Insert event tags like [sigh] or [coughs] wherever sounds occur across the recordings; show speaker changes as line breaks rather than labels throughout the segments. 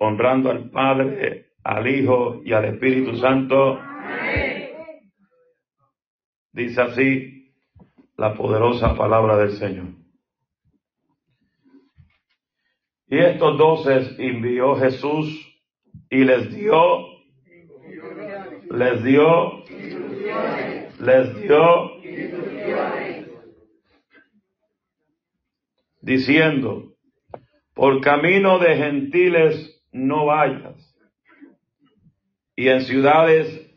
honrando al Padre, al Hijo y al Espíritu Santo. Dice así la poderosa palabra del Señor. Y estos doces envió Jesús y les dio, les dio, les dio, diciendo, por camino de gentiles no vayas, y en ciudades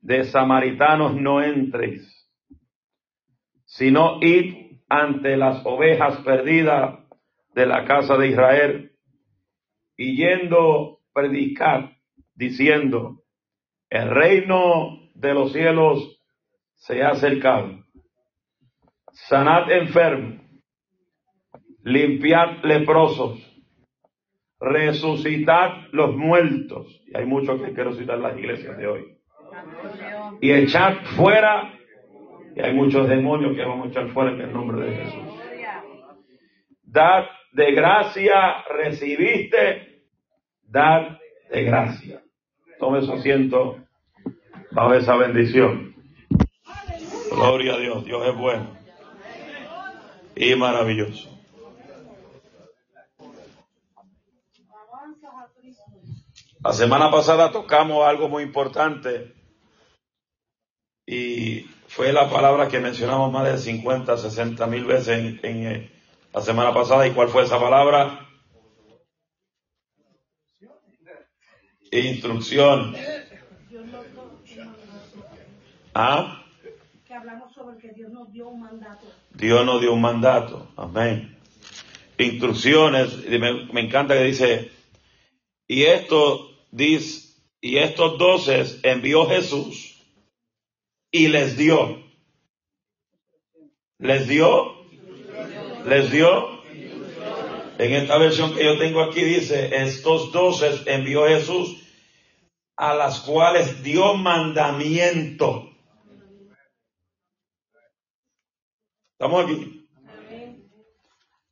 de samaritanos no entréis, sino id ante las ovejas perdidas de la casa de Israel, y yendo predicar, diciendo, el reino de los cielos se ha acercado. Sanad enfermos, limpiad leprosos, resucitad los muertos. Y hay muchos que quieren resucitar las iglesias de hoy. Y echad fuera, y hay muchos demonios que vamos a echar fuera en el nombre de Jesús. Dad de gracia recibiste, dad de gracia. Tome su asiento bajo esa bendición. Gloria a Dios, Dios es bueno y maravilloso. La semana pasada tocamos algo muy importante y fue la palabra que mencionamos más de 50, 60 mil veces en, en eh, la semana pasada. ¿Y cuál fue esa palabra? Instrucción. ¿Ah?
Que hablamos sobre que Dios nos dio un mandato.
Dios nos dio un mandato. Amén. Instrucciones. Me, me encanta que dice, y esto dice, y estos doces envió Jesús y les dio. Les dio. Les dio. En esta versión que yo tengo aquí dice, estos doces envió Jesús a las cuales dio mandamiento. ¿Estamos aquí?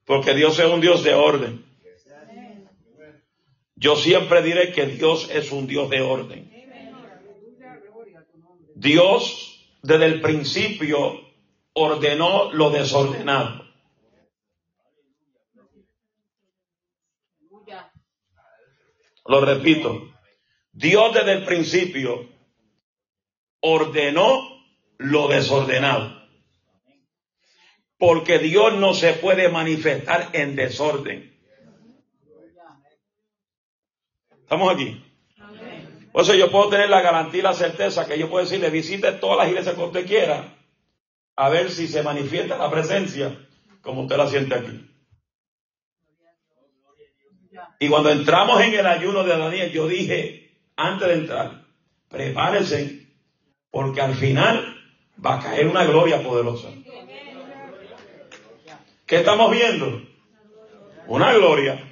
Porque Dios es un Dios de orden. Yo siempre diré que Dios es un Dios de orden. Dios desde el principio ordenó lo desordenado. Lo repito. Dios desde el principio ordenó lo desordenado. Porque Dios no se puede manifestar en desorden. ¿Estamos aquí? Por eso yo puedo tener la garantía y la certeza que yo puedo decirle, visite todas las iglesias que usted quiera, a ver si se manifiesta la presencia como usted la siente aquí. Y cuando entramos en el ayuno de Daniel, yo dije, antes de entrar, prepárense, porque al final va a caer una gloria poderosa. ¿Qué estamos viendo? Una gloria.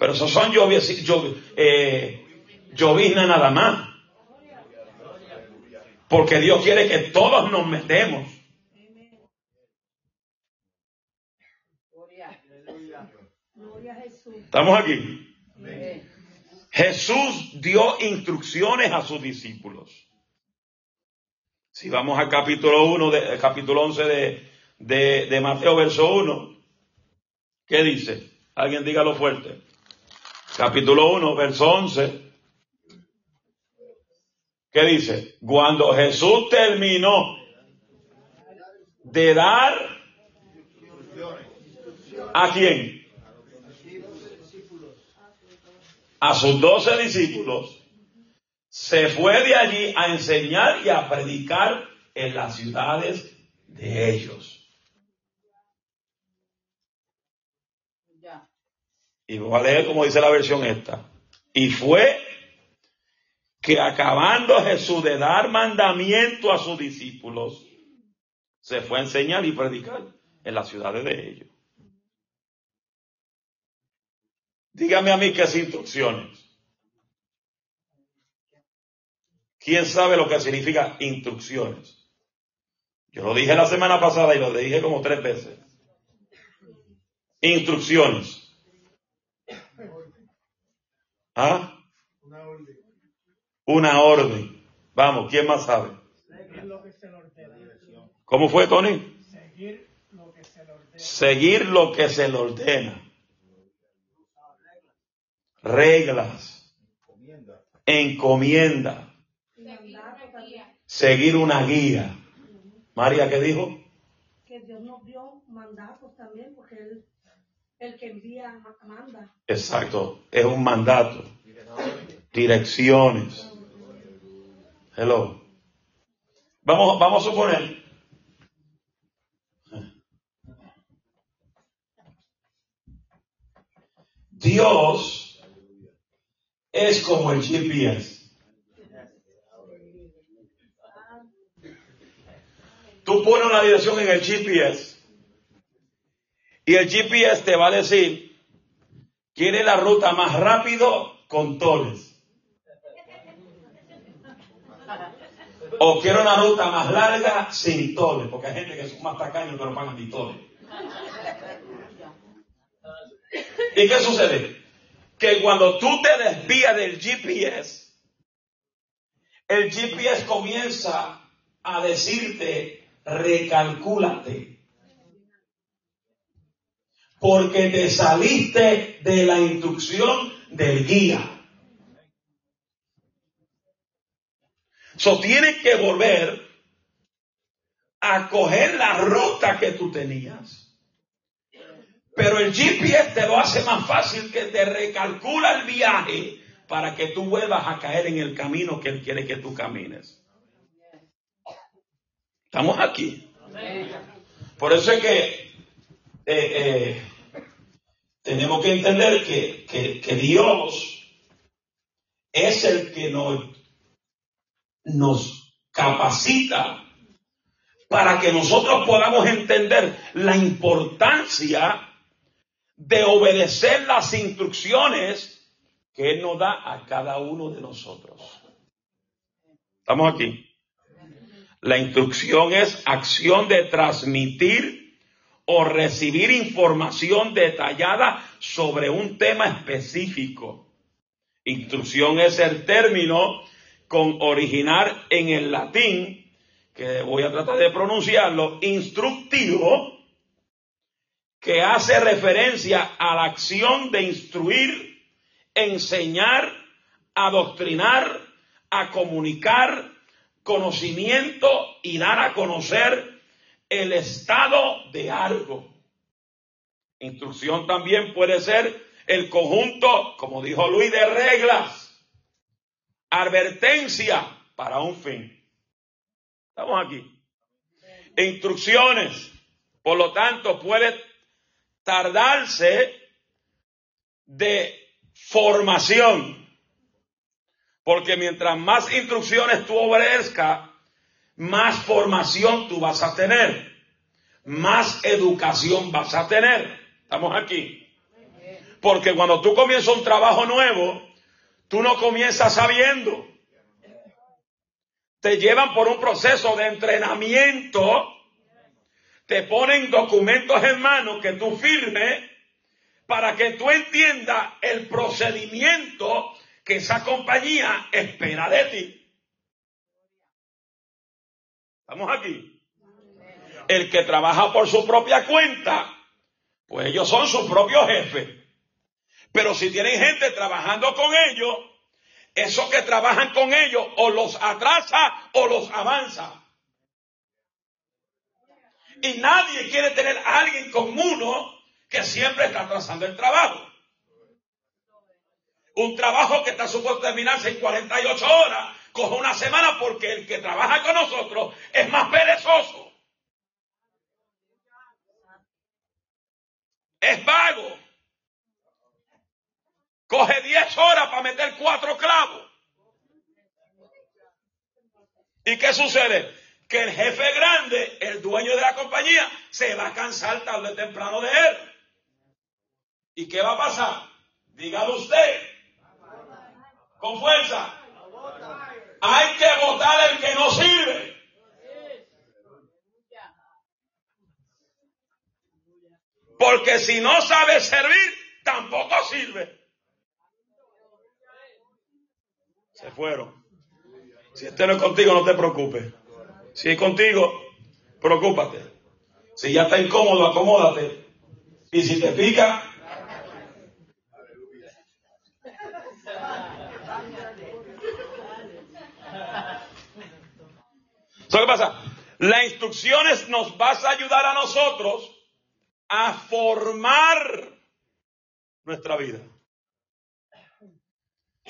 Pero eso son lloviznas eh, nada más. Porque Dios quiere que todos nos metemos. ¿Estamos aquí? Jesús dio instrucciones a sus discípulos. Si vamos al capítulo 1, de, capítulo 11 de, de, de Mateo, verso 1, ¿qué dice? Alguien dígalo fuerte. Capítulo 1, verso 11. ¿Qué dice? Cuando Jesús terminó de dar a quién? A sus doce discípulos. Se fue de allí a enseñar y a predicar en las ciudades de ellos. Y voy a leer como dice la versión esta. Y fue que acabando Jesús de dar mandamiento a sus discípulos, se fue a enseñar y predicar en las ciudades de ellos. Dígame a mí qué es instrucciones. ¿Quién sabe lo que significa instrucciones? Yo lo dije la semana pasada y lo dije como tres veces. Instrucciones. ¿Ah? Una orden. Vamos, ¿quién más sabe? ¿Cómo fue, Tony? Seguir lo que se le ordena. Seguir lo que se le ordena. Reglas. Encomienda. Seguir una guía. María, ¿qué dijo?
Que Dios nos dio mandatos también, porque Él, el que envía, manda.
Exacto, es un mandato. Direcciones. Hello. Vamos, vamos a suponer. Dios es como el GPS. Tú pones una dirección en el GPS y el GPS te va a decir, quiere la ruta más rápido con toles. O quiero una ruta más larga sin toles, porque hay gente que son más tacaños pero pagan ni toles. ¿Y qué sucede? Que cuando tú te desvías del GPS, el GPS comienza a decirte, recalcúlate. Porque te saliste de la instrucción del guía. So tienes que volver a coger la ruta que tú tenías. Pero el GPS te lo hace más fácil que te recalcula el viaje para que tú vuelvas a caer en el camino que Él quiere que tú camines. Estamos aquí. Por eso es que eh, eh, tenemos que entender que, que Dios es el que nos nos capacita para que nosotros podamos entender la importancia de obedecer las instrucciones que nos da a cada uno de nosotros. ¿Estamos aquí? La instrucción es acción de transmitir o recibir información detallada sobre un tema específico. Instrucción es el término con originar en el latín, que voy a tratar de pronunciarlo, instructivo, que hace referencia a la acción de instruir, enseñar, adoctrinar, a comunicar conocimiento y dar a conocer el estado de algo. Instrucción también puede ser el conjunto, como dijo Luis, de reglas advertencia para un fin. Estamos aquí. Instrucciones. Por lo tanto, puede tardarse de formación. Porque mientras más instrucciones tú obedezcas, más formación tú vas a tener. Más educación vas a tener. Estamos aquí. Porque cuando tú comienzas un trabajo nuevo, Tú no comienzas sabiendo. Te llevan por un proceso de entrenamiento. Te ponen documentos en mano que tú firmes para que tú entiendas el procedimiento que esa compañía espera de ti. ¿Estamos aquí? El que trabaja por su propia cuenta, pues ellos son sus propios jefes. Pero si tienen gente trabajando con ellos, esos que trabajan con ellos o los atrasa o los avanza. Y nadie quiere tener a alguien con uno que siempre está atrasando el trabajo. Un trabajo que está supuesto terminarse en 48 horas, coge una semana porque el que trabaja con nosotros es más perezoso. Es vago. Coge 10 horas para meter cuatro clavos. ¿Y qué sucede? Que el jefe grande, el dueño de la compañía, se va a cansar tarde o temprano de él. ¿Y qué va a pasar? Dígalo usted. Con fuerza. Hay que votar el que no sirve. Porque si no sabe servir, tampoco sirve. Se fueron. Si este no es contigo, no te preocupes. Si es contigo, preocúpate. Si ya está incómodo, acomódate. Y si te pica, ¿Qué pasa? Las instrucciones nos vas a ayudar a nosotros a formar nuestra vida.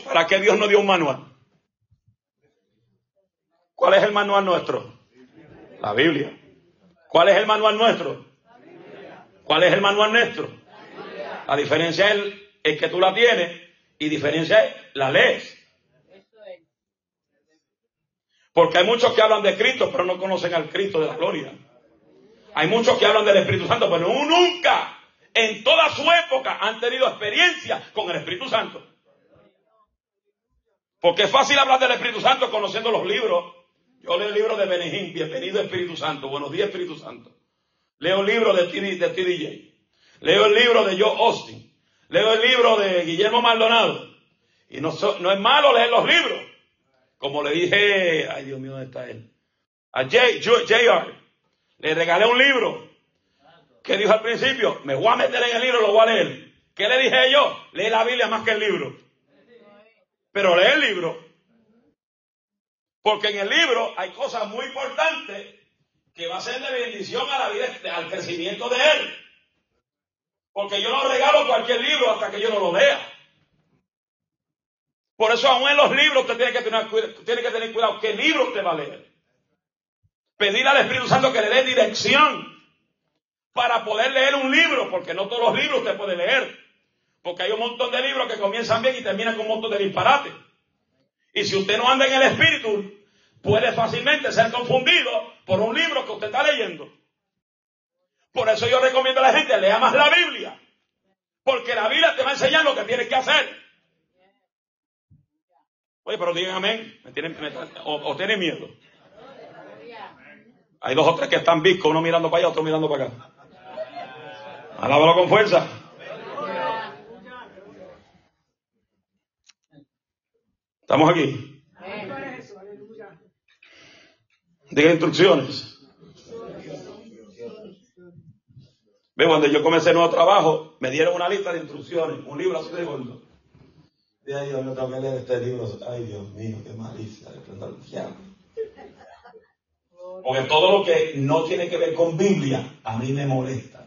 ¿Para qué Dios nos dio un manual? ¿Cuál es el manual nuestro? La Biblia. ¿Cuál es el manual nuestro? ¿Cuál es el manual nuestro? La diferencia es, el, que tú la tienes y diferencia es la ley. Porque hay muchos que hablan de Cristo, pero no conocen al Cristo de la gloria. Hay muchos que hablan del Espíritu Santo, pero nunca, en toda su época, han tenido experiencia con el Espíritu Santo. Porque es fácil hablar del Espíritu Santo conociendo los libros. Yo leo el libro de Benegín, Bienvenido Espíritu Santo, Buenos días Espíritu Santo. Leo el libro de T.D.J. Leo el libro de Joe Austin. Leo el libro de Guillermo Maldonado. Y no es malo leer los libros. Como le dije, ay Dios mío, ¿dónde está él? A J.R. Le regalé un libro. ¿Qué dijo al principio? Me voy a meter en el libro, lo voy a leer. ¿Qué le dije yo? Lee la Biblia más que el libro. Pero lee el libro. Porque en el libro hay cosas muy importantes que va a ser de bendición a la vida, al crecimiento de él. Porque yo no regalo cualquier libro hasta que yo no lo lea. Por eso aún en los libros usted tiene que tener, tiene que tener cuidado qué libro usted va a leer. Pedir al Espíritu Santo que le dé dirección para poder leer un libro, porque no todos los libros usted puede leer. Porque hay un montón de libros que comienzan bien y terminan con un montón de disparates. Y si usted no anda en el Espíritu, puede fácilmente ser confundido por un libro que usted está leyendo. Por eso yo recomiendo a la gente, lea más la Biblia. Porque la Biblia te va a enseñar lo que tienes que hacer. Oye, pero digan amén. o, tienen miedo. Hay dos o tres que están viscos, uno mirando para allá, otro mirando para acá. Alábalo con fuerza. ¿Estamos aquí? Diga instrucciones. Ve, cuando yo comencé nuevo trabajo, me dieron una lista de instrucciones, un libro así de gordo. De ahí este libro. Ay, Dios mío, qué malicia, Porque todo lo que no tiene que ver con Biblia, a mí me molesta.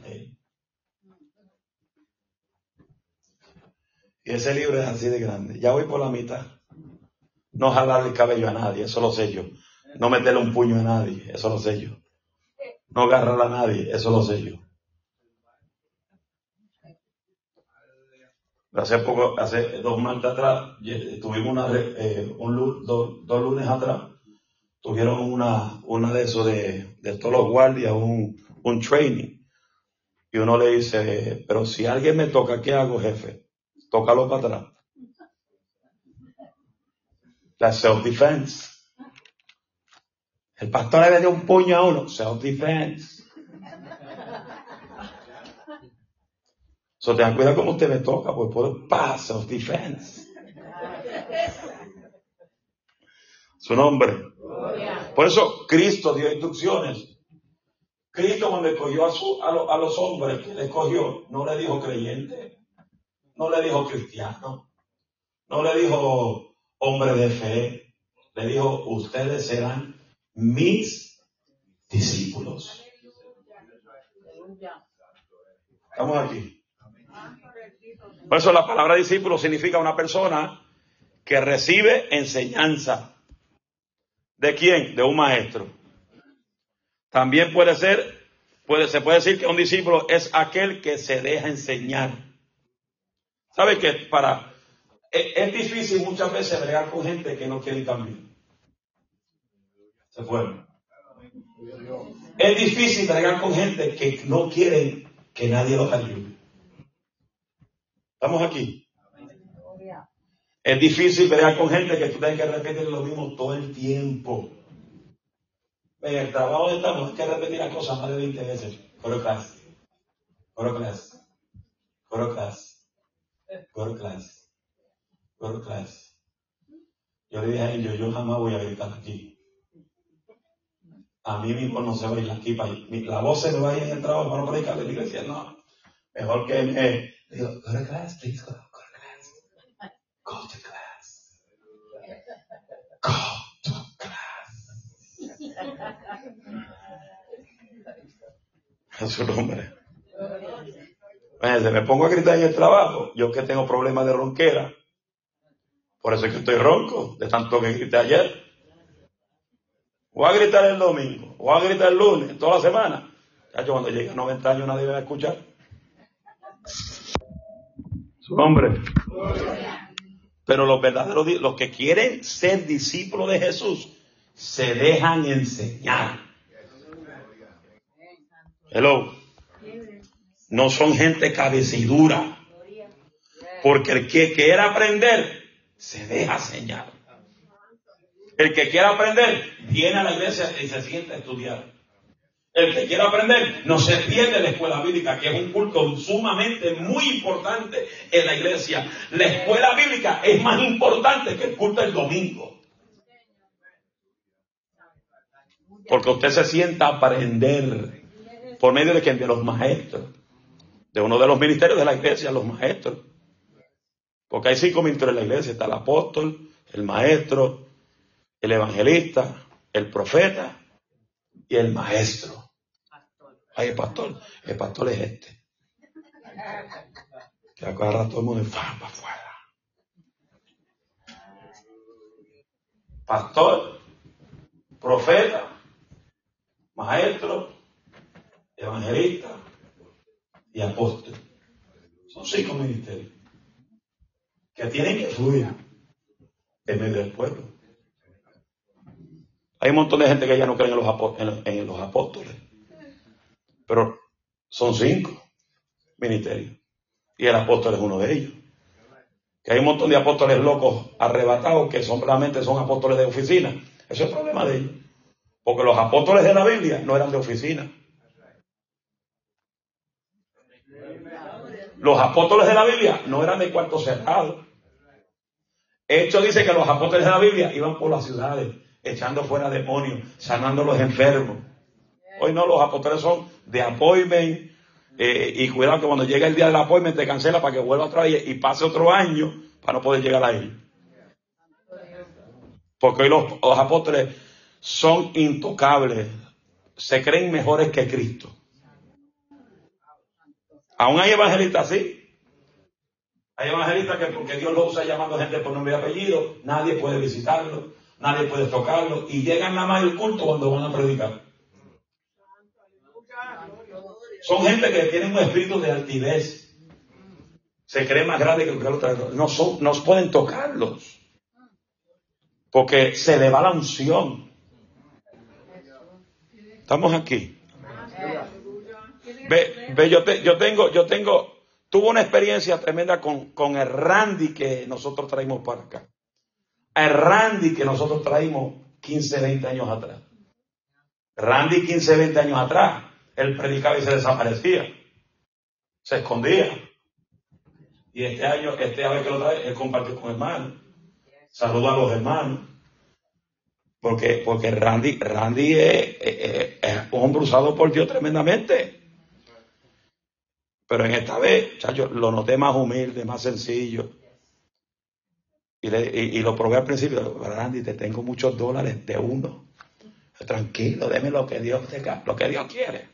Y ese libro es así de grande. Ya voy por la mitad. No jalarle el cabello a nadie, eso lo sé yo. No meterle un puño a nadie, eso lo sé yo. No agarrar a nadie, eso lo sé yo. Hace poco, hace dos martes atrás, tuvimos una, eh, un, dos, lunes atrás, tuvieron una, una de esos de, de todos los guardias, un, un training. Y uno le dice, pero si alguien me toca, ¿qué hago, jefe? Tócalo para atrás. La self-defense. El pastor le dio un puño a uno, self-defense. So, tengan cuidado como usted me toca, pues puedo pass of defense. Su nombre. Por eso Cristo dio instrucciones. Cristo cuando escogió a, su, a, los hombres que le escogió, no le dijo creyente, no le dijo cristiano, no le dijo hombre de fe, le dijo ustedes serán mis discípulos. Estamos aquí. Por eso la palabra discípulo significa una persona que recibe enseñanza. ¿De quién? De un maestro. También puede ser, puede, se puede decir que un discípulo es aquel que se deja enseñar. ¿Sabe que para, es, es difícil muchas veces bregar con gente que no quiere cambiar? Se fueron. Es difícil bregar con gente que no quieren que nadie los ayude. Estamos aquí. Es difícil pelear con gente que tú tienes que repetir lo mismo todo el tiempo. En el trabajo estamos, hay que repetir las cosas más de 20 veces. Coro class. Coro class. Coro class. Coro class. Coro class. Yo le dije a ellos, yo jamás voy a gritar aquí. A mí mismo no se va a ir aquí. Para, la voz se me va a ir en el trabajo para no predicar de la iglesia. No. Mejor que me... Digo, go to class, please, go, go to class. Go to class. [laughs] Go to class. En su nombre. Se me pongo a gritar en el trabajo. Yo que tengo problemas de ronquera. Por eso es que estoy ronco, de tanto que grité ayer. Voy a gritar el domingo, voy a gritar el lunes, toda la semana. Ya cuando llegue a 90 años nadie me va a escuchar. Su nombre. Pero los verdaderos, los que quieren ser discípulos de Jesús, se dejan enseñar. Hello. No son gente cabecidura. Porque el que quiera aprender, se deja enseñar. El que quiera aprender, viene a la iglesia y se sienta a estudiar. El que quiera aprender, no se pierde la escuela bíblica, que es un culto sumamente muy importante en la iglesia. La escuela bíblica es más importante que el culto del domingo. Porque usted se sienta a aprender por medio de quien de los maestros, de uno de los ministerios de la iglesia, los maestros. Porque hay cinco ministros en la iglesia. Está el apóstol, el maestro, el evangelista, el profeta y el maestro. Hay el pastor. El pastor es este. Que agarra todo el mundo y para afuera. Pastor, profeta, maestro, evangelista y apóstol. Son cinco ministerios que tienen que fluir en medio del pueblo. Hay un montón de gente que ya no cree en los apóstoles, pero son cinco ministerios y el apóstol es uno de ellos. Que hay un montón de apóstoles locos arrebatados que son, realmente son apóstoles de oficina. Eso es el problema de ellos. Porque los apóstoles de la Biblia no eran de oficina. Los apóstoles de la Biblia no eran de cuarto cerrado. Hecho dice que los apóstoles de la Biblia iban por las ciudades, echando fuera demonios, sanando a los enfermos. Hoy no, los apóstoles son de appointment. Eh, y cuidado que cuando llega el día del appointment te cancela para que vuelva otra vez y pase otro año para no poder llegar ahí. Porque hoy los, los apóstoles son intocables, se creen mejores que Cristo. Aún hay evangelistas así. Hay evangelistas que porque Dios lo usa llamando gente por nombre y apellido, nadie puede visitarlo, nadie puede tocarlo y llegan nada más al culto cuando van a predicar. Son gente que tienen un espíritu de altivez. Se cree más grande que el otro. No, son, pueden tocarlos. Porque se le va la unción. Estamos aquí. Ve, ve yo, te, yo tengo, yo tengo, tuvo una experiencia tremenda con, con el Randy que nosotros traímos para acá. El Randy que nosotros traímos 15, 20 años atrás. Randy 15, 20 años atrás, él predicaba y se desaparecía. Se escondía. Y este año, este año que lo trae, él compartió con hermanos. Saluda a los hermanos. Porque, porque Randy, Randy es, un hombre usado por Dios tremendamente. Pero en esta vez, chacho, lo noté más humilde, más sencillo. Y, lo probé al principio, Randy, te tengo muchos dólares de uno. Tranquilo, deme lo que Dios te, lo que Dios quiere.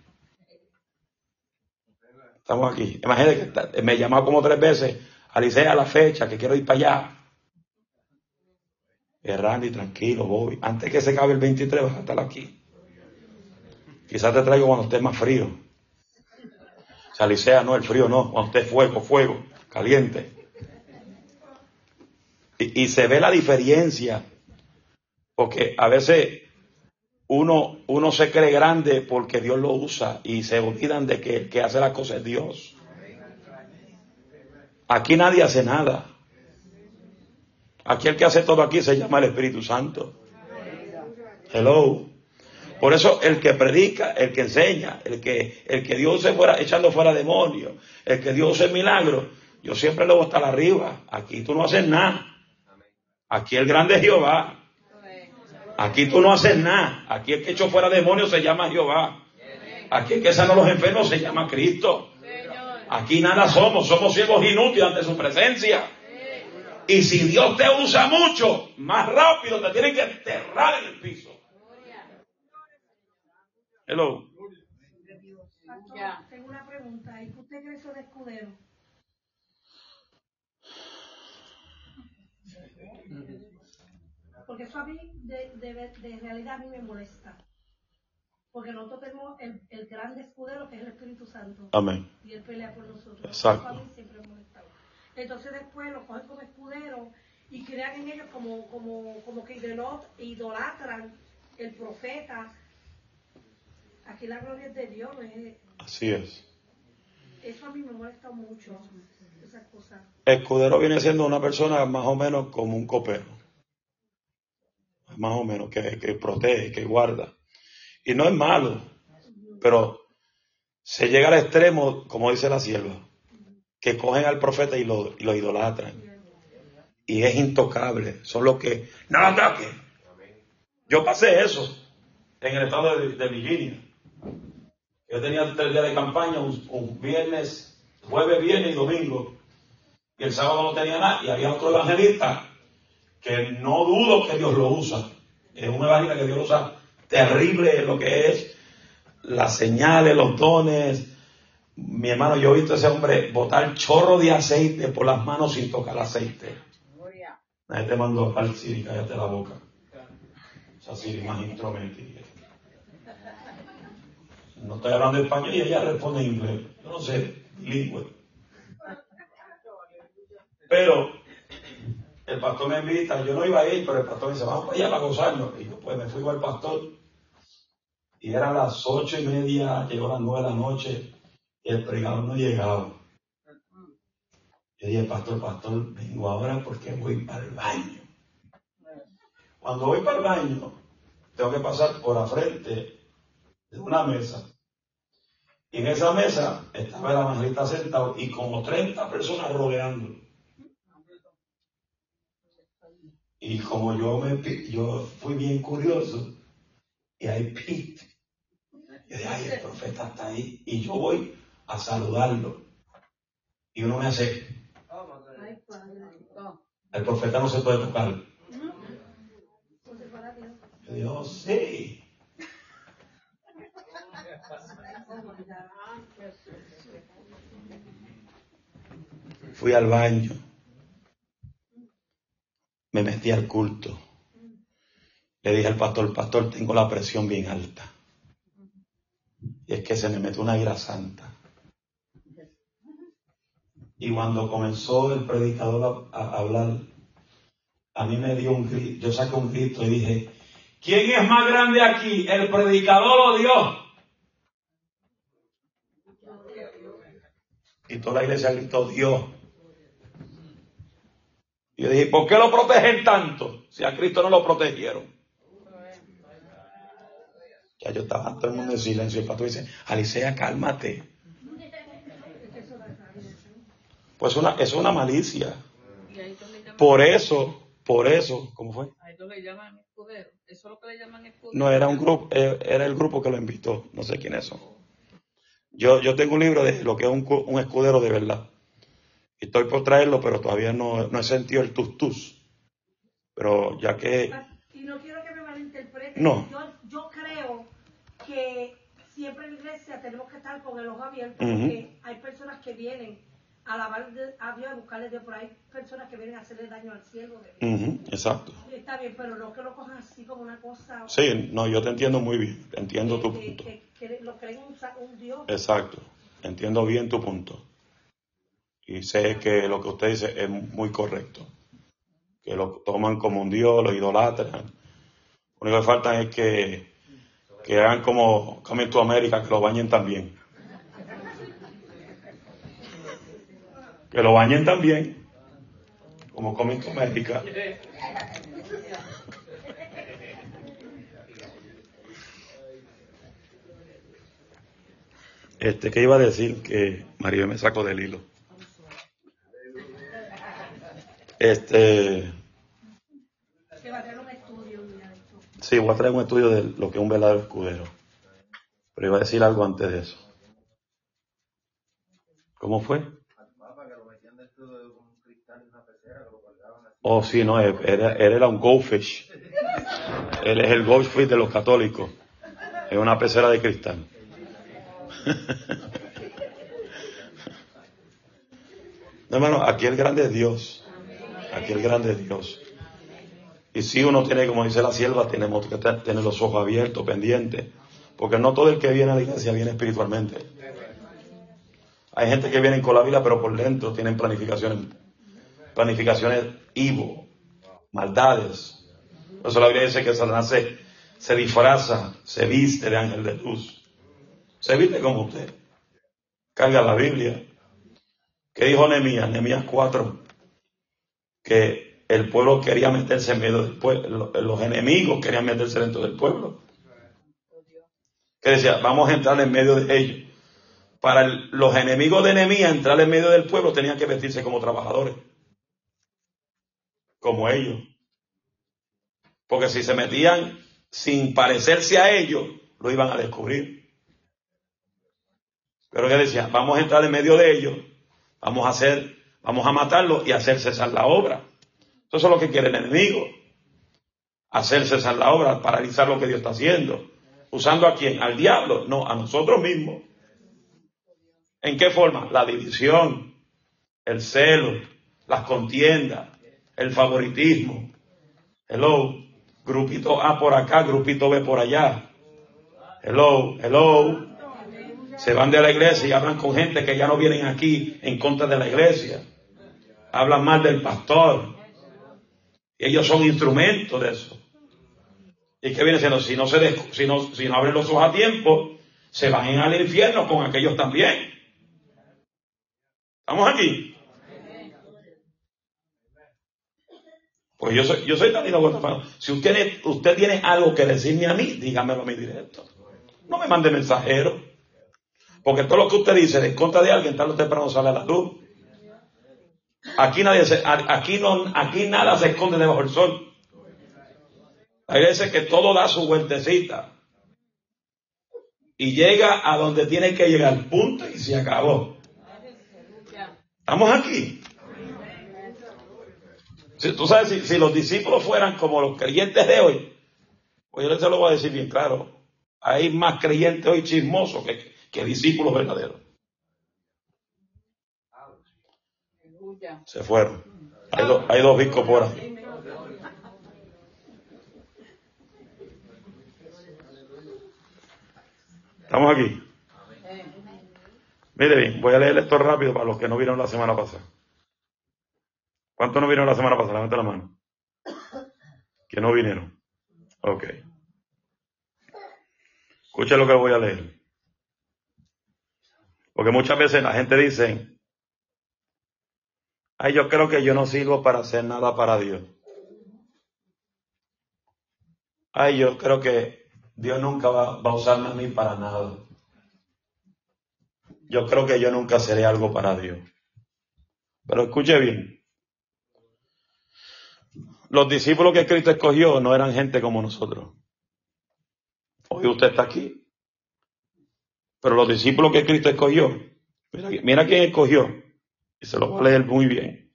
Estamos aquí. Imagínate que me llamado como tres veces, Alice a la fecha, que quiero ir para allá. Y Randy, tranquilo, voy. Antes que se acabe el 23, vas a estar aquí. Quizás te traigo cuando esté más frío. Salicea no, el frío no, cuando esté fuego, fuego, caliente. Y, se ve la diferencia, porque a veces uno, uno se cree grande porque Dios lo usa y se olvidan de que el que hace las cosas es Dios. Aquí nadie hace nada. Aquí el que hace todo aquí se llama el Espíritu Santo. Hello. Por eso el que predica, el que enseña, el que, el que Dios se fuera echando fuera demonios, el que Dios hace milagros, yo siempre le voy a estar arriba. Aquí tú no haces nada. Aquí el grande Jehová. Aquí tú no haces nada. Aquí el que echó fuera demonios se llama Jehová. Aquí el que sanó a los enfermos se llama Cristo. Aquí nada somos, somos ciegos inútiles ante su presencia. Y si Dios te usa mucho, más rápido te tiene que enterrar en el piso. Hello.
tengo una pregunta. ¿Y usted cree de escudero? Porque eso a mí, de, de, de realidad, a mí me molesta. Porque nosotros tenemos el, el grande escudero que es el Espíritu Santo.
Amén.
Y él pelea por nosotros.
Exacto.
Eso a mí siempre me molesta. Entonces después lo cogen como escudero y crean en ellos como, como, como que idolatran el profeta. Aquí la gloria es de Dios. ¿eh?
Así es.
Eso a mí me molesta mucho, esas cosas.
Escudero viene siendo una persona más o menos como un copero más o menos, que, que protege, que guarda. Y no es malo, pero se llega al extremo, como dice la sierva, que cogen al profeta y lo, y lo idolatran. Y es intocable, son los que no ataque Yo pasé eso en el estado de, Virginia. Yo tenía tres días de campaña, un, un, viernes, jueves, viernes y domingo. Y el sábado no tenía nada. Y había otro evangelista que no dudo que Dios lo usa. Es una evangelista que Dios lo usa terrible en lo que es las señales, los dones. Mi hermano, yo he visto a ese hombre botar chorro de aceite por las manos sin tocar el aceite. Nadie te mandó al Siri, cállate la boca. Esa Siri más intrometida. No estoy hablando español y ella responde en inglés. Yo no sé, bilingüe. Pero el pastor me invita, yo no iba a ir, pero el pastor me dice, vamos para allá para gozarnos. Y yo pues me fui con el pastor. Y eran las ocho y media, llegó las nueve de la noche, y el predicador no llegaba. Yo dije, pastor, pastor, vengo ahora porque voy para el baño. Cuando voy para el baño, tengo que pasar por la frente de una mesa. Y en esa mesa estaba el evangelista sentado y como 30 personas rodeando. Y como yo me yo fui bien curioso, y hay pit. Y de ay, el profeta está ahí. Y yo voy a saludarlo. Y uno me hace. El profeta no se puede tocar. Yo digo, oh, sí. Fui al baño me metí al culto. Le dije al pastor, pastor, tengo la presión bien alta. Y es que se me metió una ira santa. Y cuando comenzó el predicador a, hablar, a mí me dio un grito, yo saqué un grito y dije, ¿quién es más grande aquí, el predicador o Dios? Y toda la iglesia gritó, Dios. Y yo dije, ¿por qué lo protegen tanto? Si a Cristo no lo protegieron. Ya yo estaba todo el mundo en silencio. El pastor dice, Alicia, cálmate. Pues una, es una malicia. Por eso, por eso, ¿cómo fue? No, era un grupo, eh, era el grupo que lo invitó. No sé quién es eso. Yo, yo tengo un libro de lo que es un, un escudero de verdad. Estoy por traerlo, pero todavía no, no he sentido el tustus. Pero ya que...
Y no quiero que me malinterpreten.
No.
Yo, yo creo que siempre en la iglesia tenemos que estar con el ojo abierto porque hay personas que vienen a alabar a Dios, a buscarle a Dios, pero hay personas que vienen a hacerle daño al cielo.
Exacto.
Está bien, pero no que lo cojan así como una cosa.
Sí, no, yo te entiendo muy bien, entiendo tu punto.
Que, lo creen un, un Dios.
Exacto, entiendo bien tu punto y sé que lo que usted dice es muy correcto. Que lo toman como un dios, lo idolatran. Lo único que falta es que, que hagan como Coming to América, que lo bañen también. Que lo bañen también, como Coming to América. Este, que iba a decir que María me sacó del hilo. Este, Sí, voy a traer un estudio de lo que es un verdadero escudero. Pero iba a decir algo antes de eso. ¿Cómo fue? Oh, sí, no, él, era un goldfish. Él es el goldfish de los católicos. Es una pecera de cristal. [laughs] No, hermano, aquí el grande es Dios. Aquí el grande Dios. Y si uno tiene, como dice la sierva, tenemos que tener los ojos abiertos, pendientes. Porque no todo el que viene a la iglesia viene espiritualmente. Hay gente que viene con la vida, pero por dentro tienen planificaciones, planificaciones Ivo, maldades. Por eso la Biblia dice que Satanás se, se disfraza, se viste de ángel de luz. Se viste como usted. Carga la Biblia. ¿Qué dijo Nehemías? Nehemías 4. Que el pueblo quería meterse en medio del pueblo. Los enemigos querían meterse dentro del pueblo. Que decía, vamos a entrar en medio de ellos. Para los enemigos de Nehemías entrar en medio del pueblo tenían que vestirse como trabajadores como ellos. Porque si se metían sin parecerse a ellos, lo iban a descubrir. Pero que decía, vamos a entrar en medio de ellos, vamos a hacer, vamos a matarlos y hacer cesar la obra. Eso es lo que quiere el enemigo. Hacer cesar la obra, paralizar lo que Dios está haciendo. ¿Usando a quién? Al diablo. No, a nosotros mismos. ¿En qué forma? La división, el celo, las contiendas, el favoritismo. Hello, grupito A por acá, grupito B por allá. Hello, hello. Se van de la iglesia y hablan con gente que ya no vienen aquí en contra de la iglesia. Hablan mal del pastor. ellos son instrumentos de eso. ¿Y qué viene siendo? Si no, se si, no, si no abren los ojos a tiempo, se van al infierno con aquellos también. ¿Estamos aquí? Pues yo soy, yo soy Danilo Si usted, usted tiene algo que decirme a mí, dígamelo a mí directo. No me mande mensajero. Porque todo lo que usted dice en contra de alguien, tarde o temprano sale a la luz. Aquí nadie se, aquí no, aquí nada se esconde debajo del sol. Hay veces que todo da su vueltecita. Y llega a donde tiene que llegar, punto, y se acabó. Estamos aquí. Si, tú sabes, si, los discípulos fueran como los creyentes de hoy, pues yo les lo voy a decir bien claro. Hay más creyentes hoy chismosos que, que discípulos verdaderos. Se fueron. Hay, hay dos discos por ahí. ¿Estamos aquí? Mire bien, voy a leer esto rápido para los que no vieron la semana pasada. ¿Cuántos no vinieron la semana pasada? Levanta la mano. ¿Que no vinieron? Ok. Escucha lo que voy a leer. Porque muchas veces la gente dice, ay, yo creo que yo no sirvo para hacer nada para Dios. Ay, yo creo que Dios nunca va, a usarme a mí para nada. Yo creo que yo nunca seré algo para Dios. Pero escuche bien. Los discípulos que Cristo escogió no eran gente como nosotros. Hoy usted está aquí. Pero los discípulos que Cristo escogió, mira, quién escogió. Y se lo voy a leer muy bien.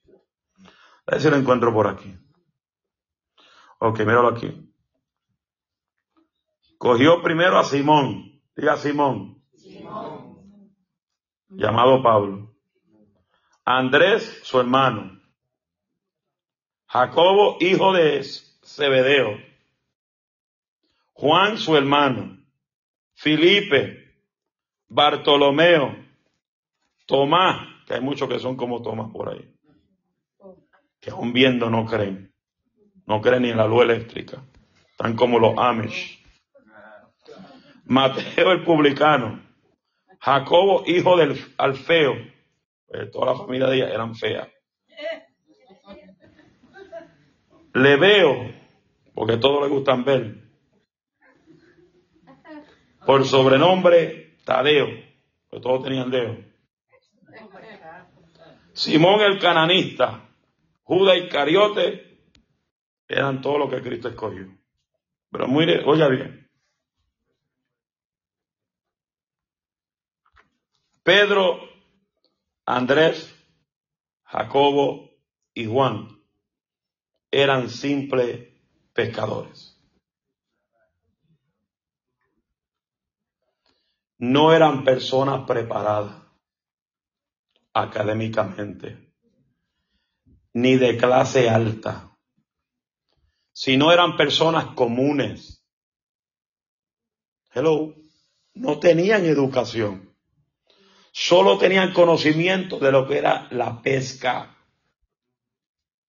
A ver si lo encuentro por aquí. Ok, míralo aquí. Cogió primero a Simón. Diga Simón. Simón. Llamado Pablo. Andrés, su hermano. Jacobo, hijo de Zebedeo, Juan, su hermano, Felipe, Bartolomeo, Tomás, que hay muchos que son como Tomás por ahí, que aún viendo no creen, no creen ni en la luz eléctrica, están como los Amish. Mateo el publicano, Jacobo, hijo del Alfeo, pues toda la familia de ella eran feas. Le veo, porque todos le gustan ver, por sobrenombre Tadeo, que todos tenían dedo. Simón el cananista, Judas Cariote, eran todos los que Cristo escogió. Pero muy, oiga bien. Pedro, Andrés, Jacobo y Juan eran simples pescadores. No eran personas preparadas académicamente, ni de clase alta, sino eran personas comunes. Hello, no tenían educación, solo tenían conocimiento de lo que era la pesca.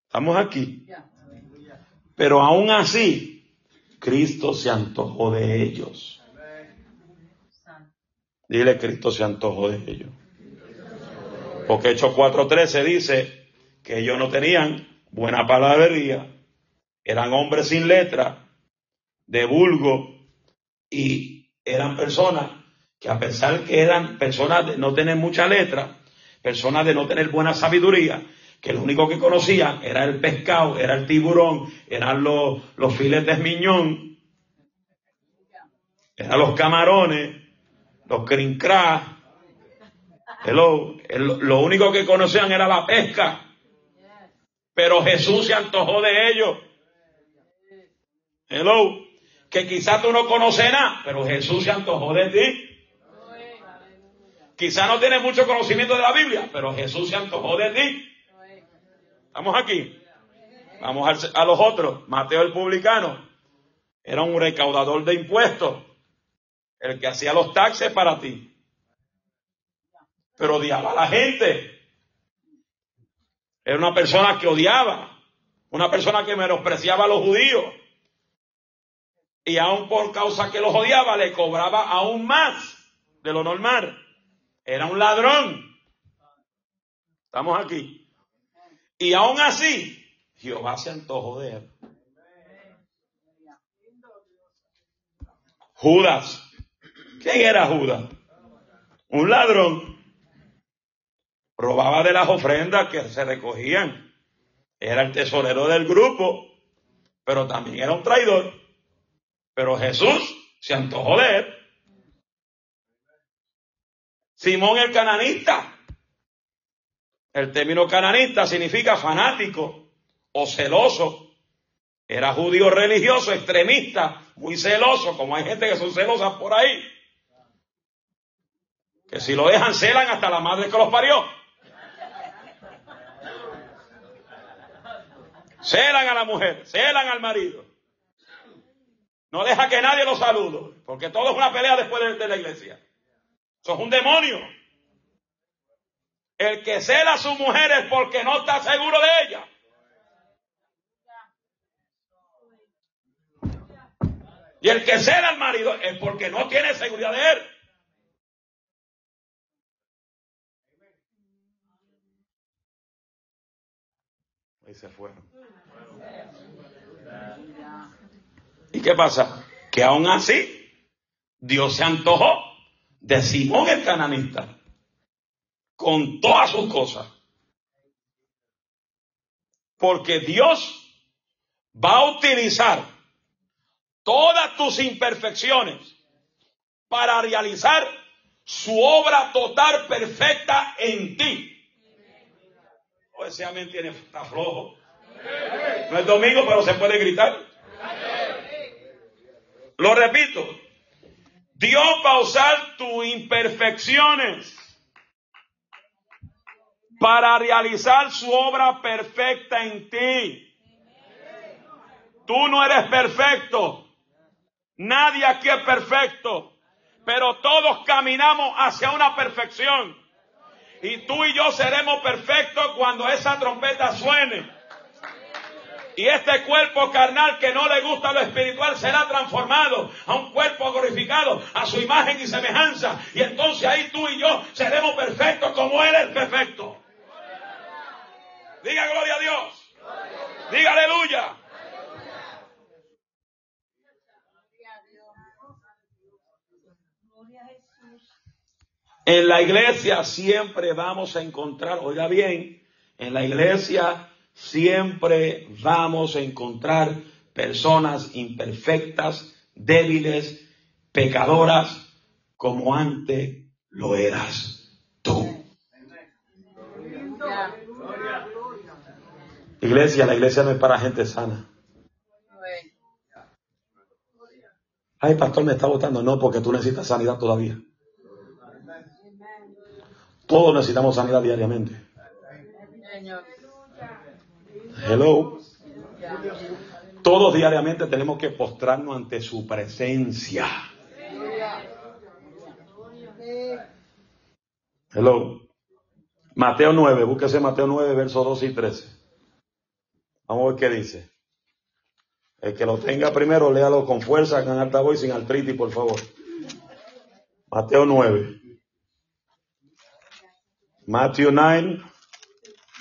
¿Estamos aquí? Pero aún así, Cristo se antojó de ellos. Dile, Cristo se antojó de ellos. Porque Hechos 4.13 dice que ellos no tenían buena palabrería, eran hombres sin letra, de vulgo, y eran personas que a pesar que eran personas de no tener mucha letra, personas de no tener buena sabiduría, que lo único que conocían era el pescado, era el tiburón, eran los, los filetes miñón, eran los camarones, los crincrás. Hello, lo único que conocían era la pesca. Pero Jesús se antojó de ellos. Hello, que quizás tú no conoces nada, pero Jesús se antojó de ti. Quizás no tienes mucho conocimiento de la Biblia, pero Jesús se antojó de ti. ¿Estamos aquí? Vamos a, los otros. Mateo el publicano era un recaudador de impuestos, el que hacía los taxes para ti. Pero odiaba a la gente. Era una persona que odiaba, una persona que menospreciaba a los judíos. Y aún por causa que los odiaba, le cobraba aún más de lo normal. Era un ladrón. Estamos aquí. Y aún así, Jehová se antojó de él. Judas. ¿Quién era Judas? Un ladrón. Robaba de las ofrendas que se recogían. Era el tesorero del grupo, pero también era un traidor. Pero Jesús se antojó de él. Simón el cananista. El término cananista significa fanático o celoso. Era judío religioso, extremista, muy celoso, como hay gente que son celosas por ahí. Que si lo dejan celan hasta la madre que los parió. Celan a la mujer, celan al marido. No deja que nadie lo salude, porque todo es una pelea después de, de la iglesia. Eso es un demonio. El que cela a su mujer es porque no está seguro de ella. Y el que cela al marido es porque no tiene seguridad de él. Ahí se fueron. ¿Y qué pasa? Que aún así, Dios se antojó de Simón el cananista con todas sus cosas. Porque Dios va a utilizar todas tus imperfecciones para realizar su obra total perfecta en ti. O ese amén tiene, está flojo. No es domingo, pero se puede gritar. Lo repito. Dios va a usar tus imperfecciones para realizar su obra perfecta en ti. Tú no eres perfecto. Nadie aquí es perfecto. Pero todos caminamos hacia una perfección. Y tú y yo seremos perfectos cuando esa trompeta suene. Y este cuerpo carnal que no le gusta lo espiritual será transformado a un cuerpo glorificado, a su imagen y semejanza. Y entonces ahí tú y yo seremos perfectos como Él es perfecto. Diga gloria a Dios. Diga aleluya. En la iglesia siempre vamos a encontrar, oiga bien, en la iglesia siempre vamos a encontrar personas imperfectas, débiles, pecadoras, como antes lo eras tú. Iglesia, la iglesia no es para gente sana. Ay, pastor, me está votando. No, porque tú necesitas sanidad todavía. Todos necesitamos sanidad diariamente. Hello. Todos diariamente tenemos que postrarnos ante su presencia. Hello. Mateo 9, búsquese Mateo 9, versos 2 y 13. Vamos a ver qué dice. El que lo tenga primero, léalo con fuerza, con alta voz y sin artritis, por favor. Mateo 9. Matthew 9,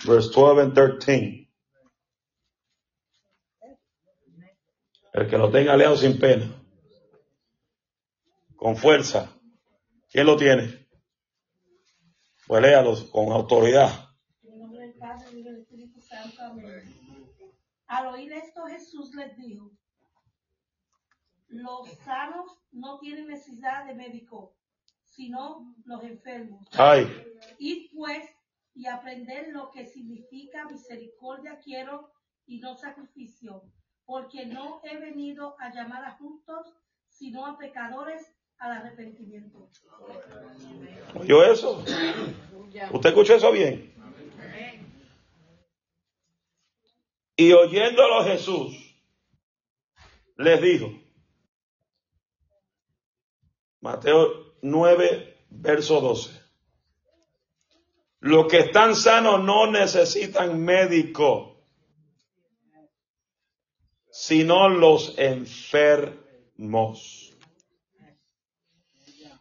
verse 12 and 13. El que lo tenga leado sin pena. Con fuerza. ¿Quién lo tiene? Pues léalo con autoridad.
Y. Al oír esto Jesús les dijo, los sanos no tienen necesidad de médico, sino los enfermos.
Ay,
Id pues y aprender lo que significa misericordia quiero y no sacrificio, porque no he venido a llamar a justos, sino a pecadores al arrepentimiento.
¿oyó eso? ¿Usted escuchó eso bien? Y oyéndolo Jesús, les dijo, Mateo 9, verso 12, los que están sanos no necesitan médico, sino los enfermos.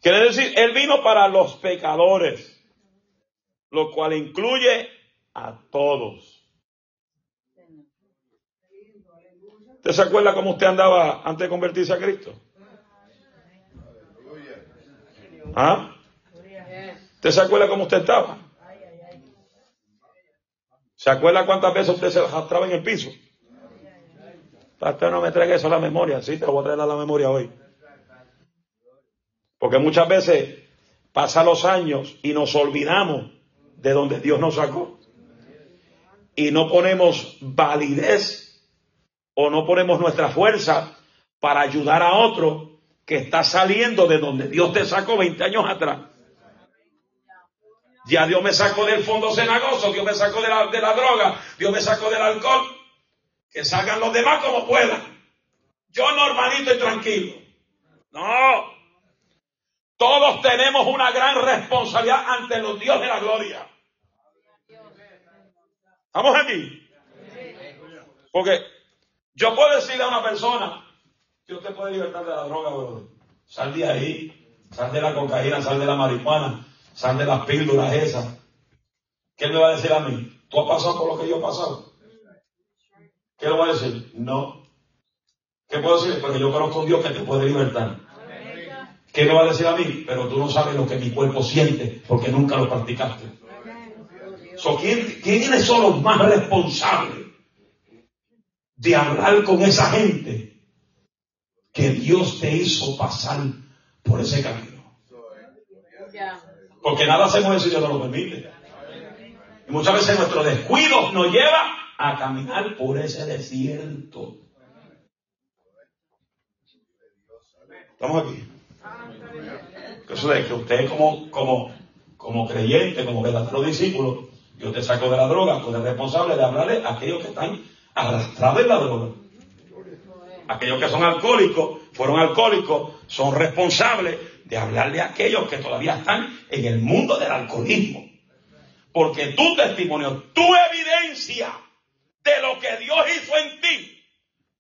Quiere decir, Él vino para los pecadores, lo cual incluye a todos. ¿Usted se acuerda cómo usted andaba antes de convertirse a Cristo? ¿Ah? ¿Usted se acuerda cómo usted estaba? ¿Se acuerda cuántas veces usted se arrastraba en el piso? Pastor, no me traiga eso a la memoria. Sí, te lo voy a traer a la memoria hoy. Porque muchas veces pasan los años y nos olvidamos de donde Dios nos sacó. Y no ponemos validez o no ponemos nuestra fuerza para ayudar a otro que está saliendo de donde Dios te sacó 20 años atrás. Ya Dios me sacó del fondo cenagoso, Dios me sacó de la, de la droga, Dios me sacó del alcohol. Que salgan los demás como puedan. Yo normalito y tranquilo. No. Todos tenemos una gran responsabilidad ante los Dios de la gloria. ¿Estamos aquí? Porque yo puedo decirle a una persona que usted puede libertar de la droga, brother. Sal de ahí, sal de la cocaína, sal de la marihuana, sal de las píldoras esas. ¿Qué me va a decir a mí? ¿Tú has pasado por lo que yo he pasado? ¿Qué le voy a decir? No. ¿Qué puedo decir? Porque yo conozco a un Dios que te puede libertar. ¿Qué me va a decir a mí? Pero tú no sabes lo que mi cuerpo siente porque nunca lo practicaste. So, ¿quién, ¿Quiénes son los más responsables de hablar con esa gente que Dios te hizo pasar por ese camino? Porque nada hacemos eso y Dios no lo permite. Y muchas veces nuestro descuido nos lleva a caminar por ese desierto. Estamos aquí. Eso de que usted como, como, como creyente, como verdadero discípulo, Dios te sacó de la droga, tú eres responsable de hablarle a aquellos que están arrastrados en la droga. Aquellos que son alcohólicos, fueron alcohólicos, son responsables de hablarle a aquellos que todavía están en el mundo del alcoholismo. Porque tu testimonio, tu evidencia de lo que Dios hizo en ti,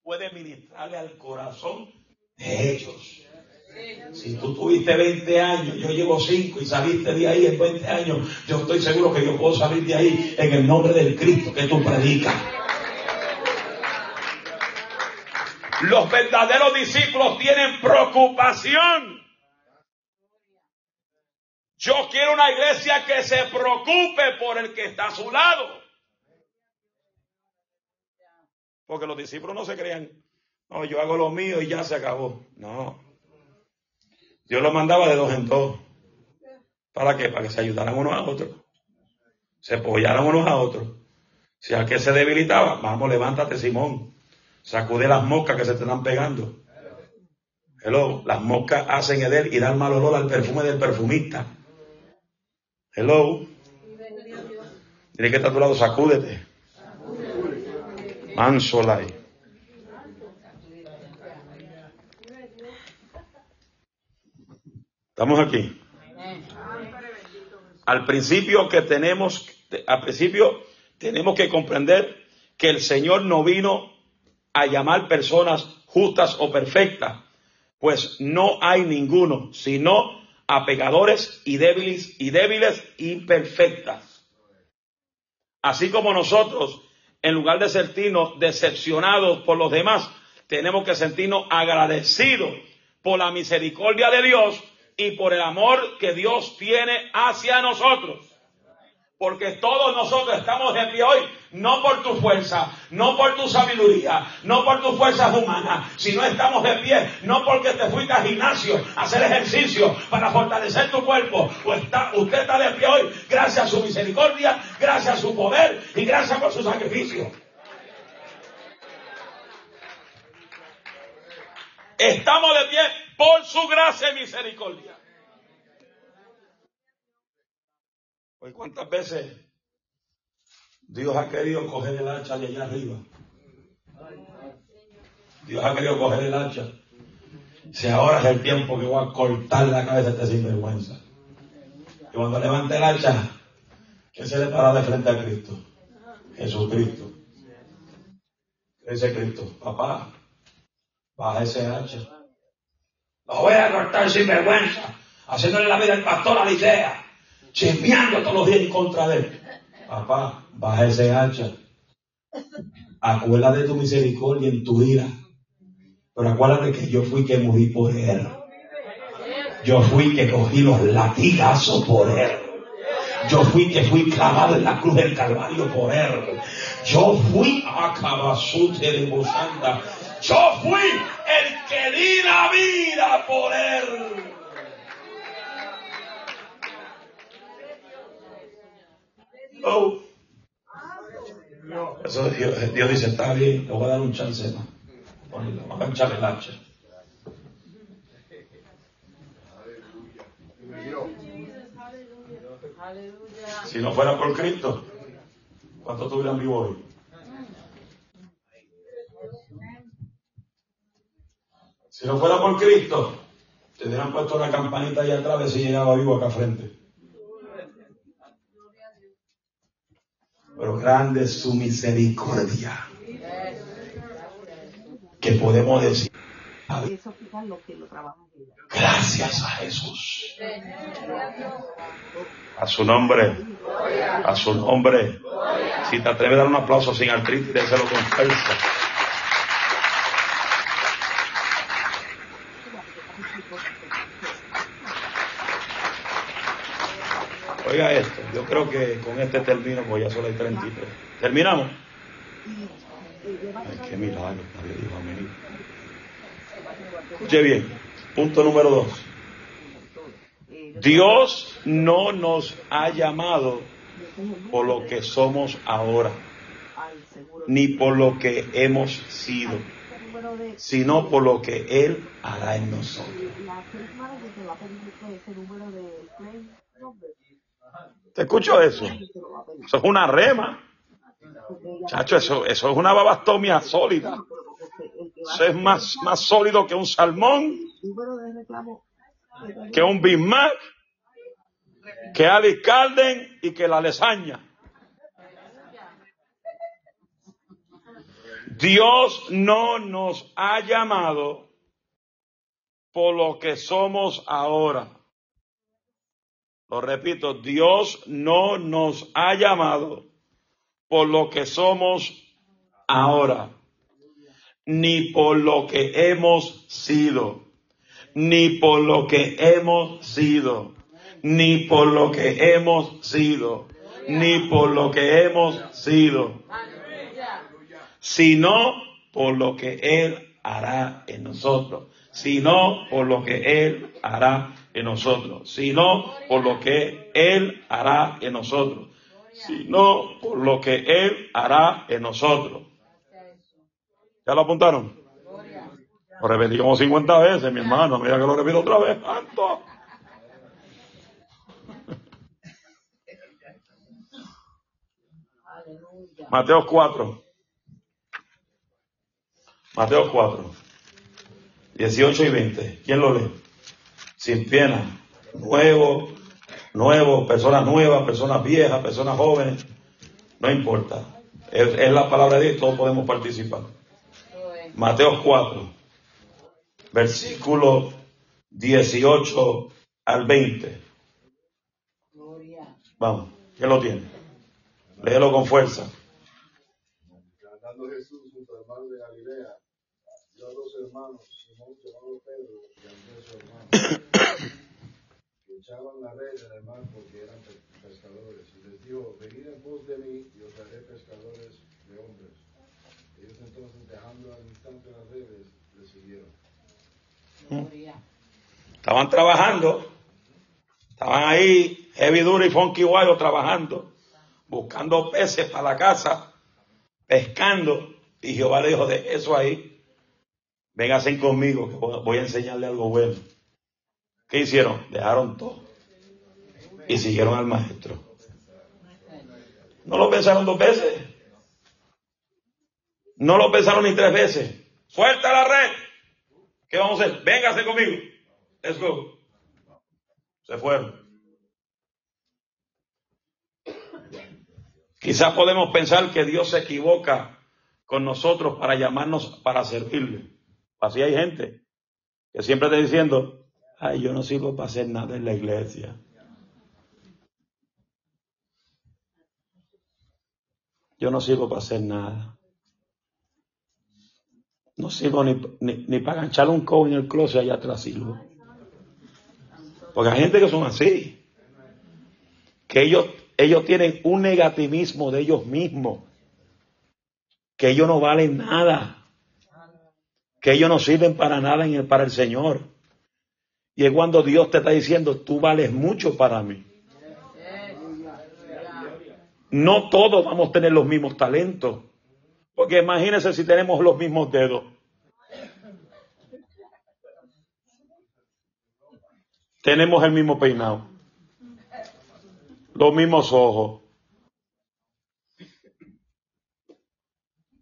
puede ministrarle al corazón de ellos. Si tú tuviste 20 años, yo llevo 5 y saliste de ahí en 20 años, yo estoy seguro que yo puedo salir de ahí en el nombre del Cristo que tú predicas. Los verdaderos discípulos tienen preocupación. Yo quiero una iglesia que se preocupe por el que está a su lado. Porque los discípulos no se crean No, yo hago lo mío y ya se acabó. No. Dios lo mandaba de dos en dos. ¿Para qué? Para que se ayudaran unos a otros. Se apoyaran unos a otros. Si aquel se debilitaba, vamos, levántate, Simón. Sacude las moscas que se te están pegando. Hello, las moscas hacen edel y dan mal olor al perfume del perfumista. Hello. Tiene que estar a tu lado, sacúdete. Mansolay. Estamos aquí. Al principio que tenemos, al principio tenemos que comprender que el Señor no vino a llamar personas justas o perfectas, pues no hay ninguno, sino a pecadores y débiles y débiles imperfectas. Así como nosotros, en lugar de sentirnos decepcionados por los demás, tenemos que sentirnos agradecidos por la misericordia de Dios y por el amor que Dios tiene hacia nosotros. Porque todos nosotros estamos de pie hoy, no por tu fuerza, no por tu sabiduría, no por tus fuerzas humanas, sino estamos de pie, no porque te fuiste al gimnasio a hacer ejercicio para fortalecer tu cuerpo. Está, usted está de pie hoy gracias a su misericordia, gracias a su poder gracias por su sacrificio. Estamos de pie por su gracia y misericordia. Hoy cuántas veces Dios ha querido coger el hacha de allá arriba. Dios ha querido coger el hacha. Si ahora es el tiempo que voy a cortar la cabeza de este sinvergüenza. Y cuando levante el hacha, que se le para de frente a Cristo. Jesucristo. Ese Cristo. Papá, baja ese hacha. Lo voy a cortar sin vergüenza, haciéndole la vida al pastor a la idea, chismeando todos los días en contra de él. Papá, baja ese hacha. Acuérdate de tu misericordia en tu ira. Pero acuérdate que yo fui que morí por él. Yo fui que cogí los latigazos por él. Yo fui que fui clavado en la cruz del Calvario por él. Yo fui a Cabazute de Bosanda yo fui el que di la vida por él. Oh. Eso Dios, Dios, dice, está bien, le voy a dar un chance más. Vamos a echarle el Si no fuera por Cristo, ¿cuántos estuvieran vivos hoy? Si no fuera por Cristo, te puesto una campanita allá atrás de si llegaba vivo acá frente. Pero grande es su misericordia. Que podemos decir. Gracias a Jesús. A su nombre. A su nombre. Si te atreves a dar un aplauso sin artritis, déselo con fuerza. Oiga esto, yo creo que con este término, pues ya solo hay 33. ¿Terminamos? Ay, qué milagro, Escuche bien, punto número dos. Dios no nos ha llamado por lo que somos ahora, ni por lo que hemos sido, sino por lo que Él hará en nosotros. ¿Te escucho eso? Eso es una rema. Chacho, eso, eso es una babastomia sólida. Eso es más, más sólido que un salmón, que un Big que Alice Calden y que la lesaña. Dios no nos ha llamado por lo que somos ahora. Lo repito, Dios no nos ha llamado por lo que somos ahora, ni por lo que hemos sido, ni por lo que hemos sido, ni por lo que hemos sido, ni por lo que hemos sido, sino por lo que Él hará en nosotros, sino por lo que Él hará en nosotros, sino por lo que Él hará en nosotros, sino por lo que Él hará en nosotros. ¿Ya lo apuntaron? Lo repetí como 50 veces, mi hermano. Mira que lo repito otra vez. ¡Tanto! Mateo 4. Mateo 4. 18 y 20. ¿Quién lo lee? Sin pena. Nuevo, nuevo, personas nuevas, personas viejas, personas jóvenes. No importa. Es, es la palabra de Dios, todos podemos participar. Mateo 4, versículo 18 al 20. Vamos, ¿quién lo tiene? Léelo con fuerza.
Jesús junto al mar de Galilea, vio a dos hermanos, Simón llamado Pedro y Andrés su hermano, [coughs] que echaban la red en el mar porque eran pe- pescadores. Y les dijo, venid en pos de mí y os haré pescadores de hombres. Ellos entonces, dejando al instante las redes, le siguieron.
Estaban trabajando, estaban ahí, heavy duro y funky guayo trabajando, buscando peces para la casa, pescando. Y Jehová le dijo, de eso ahí, vénganse conmigo, que voy voy a enseñarle algo bueno. ¿Qué hicieron? Dejaron todo y siguieron al maestro. No lo pensaron dos veces. No lo pensaron ni tres veces. Suelta la red. ¿Qué vamos a hacer? Véngase conmigo. Let's go. Se fueron. Quizás podemos pensar que Dios se equivoca con nosotros para llamarnos para servirle. Así hay gente que siempre está diciendo, ay, yo no sirvo para hacer nada en la iglesia. Yo no sirvo para hacer nada. No sirvo ni, ni, ni para ganchar un codo en el closet allá atrás sirvo. Porque hay gente que son así. Que ellos, ellos tienen un negativismo de ellos mismos. Que ellos no valen nada. Que ellos no sirven para nada en el- para el Señor. Y es cuando Dios te está diciendo, tú vales mucho para mí. No todos vamos a tener los mismos talentos. Porque imagínense si tenemos los mismos dedos. Tenemos el mismo peinado. Los mismos ojos.